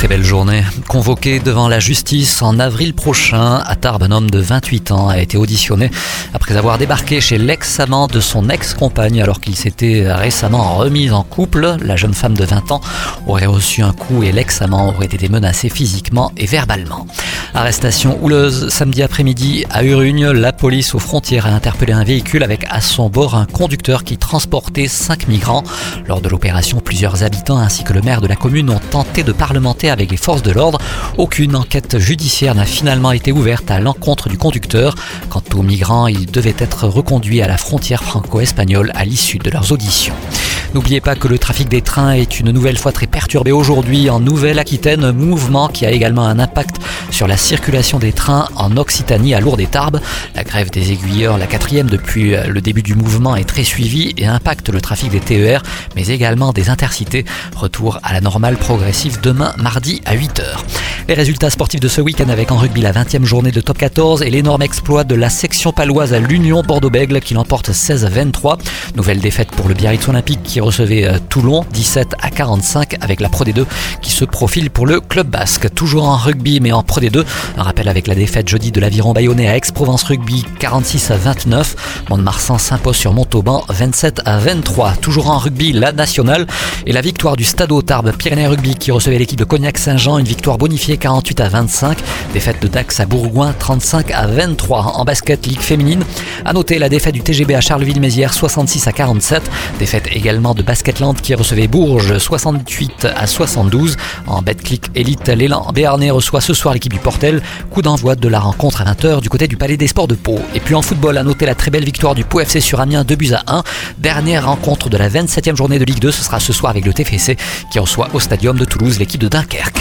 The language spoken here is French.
Très belle journée. Convoqué devant la justice en avril prochain, à un homme de 28 ans a été auditionné après avoir débarqué chez l'ex-amant de son ex-compagne alors qu'il s'était récemment remis en couple. La jeune femme de 20 ans aurait reçu un coup et l'ex-amant aurait été menacé physiquement et verbalement. Arrestation houleuse samedi après-midi à Urugne. La police aux frontières a interpellé un véhicule avec à son bord un conducteur qui transportait cinq migrants. Lors de l'opération, plusieurs habitants ainsi que le maire de la commune ont tenté de parlementer avec les forces de l'ordre. Aucune enquête judiciaire n'a finalement été ouverte à l'encontre du conducteur. Quant aux migrants, ils devaient être reconduits à la frontière franco-espagnole à l'issue de leurs auditions. N'oubliez pas que le trafic des trains est une nouvelle fois très perturbé aujourd'hui en Nouvelle-Aquitaine, mouvement qui a également un impact sur la circulation des trains en Occitanie à Lourdes et Tarbes. La grève des aiguilleurs, la quatrième depuis le début du mouvement, est très suivie et impacte le trafic des TER, mais également des intercités. Retour à la normale progressive demain mardi à 8h. Les résultats sportifs de ce week-end avec en rugby la 20e journée de top 14 et l'énorme exploit de la section paloise à l'Union Bordeaux-Bègle qui l'emporte 16 à 23. Nouvelle défaite pour le Biarritz Olympique qui recevait euh, Toulon 17 à 45 avec la Pro D2 qui se profile pour le club basque. Toujours en rugby mais en Pro D2. Un rappel avec la défaite jeudi de l'aviron bayonnais à Aix-Provence Rugby 46 à 29. Mont-de-Marsan s'impose sur Montauban 27 à 23. Toujours en rugby, la nationale et la victoire du Stade Tarbes Pyrénées Rugby qui recevait l'équipe de Cognac-Saint-Jean. Une victoire bonifiée 48 à 25. Défaite de Dax à Bourgoin 35 à 23. En basket, Ligue féminine. À noter la défaite du TGB à Charleville-Mézières 66 à 47. Défaite également de Basketland qui recevait Bourges 68 à 72. En Betclic Elite, l'élan Béarnais reçoit ce soir l'équipe du Portel. Coup d'envoi de la rencontre à 20h du côté du Palais des Sports de Pau. Et puis en football, à noter la très belle victoire du Pau FC sur Amiens 2 buts à 1. Dernière rencontre de la 27e journée de Ligue 2, ce sera ce soir avec le TFC qui reçoit au Stadium de Toulouse l'équipe de Dunkerque.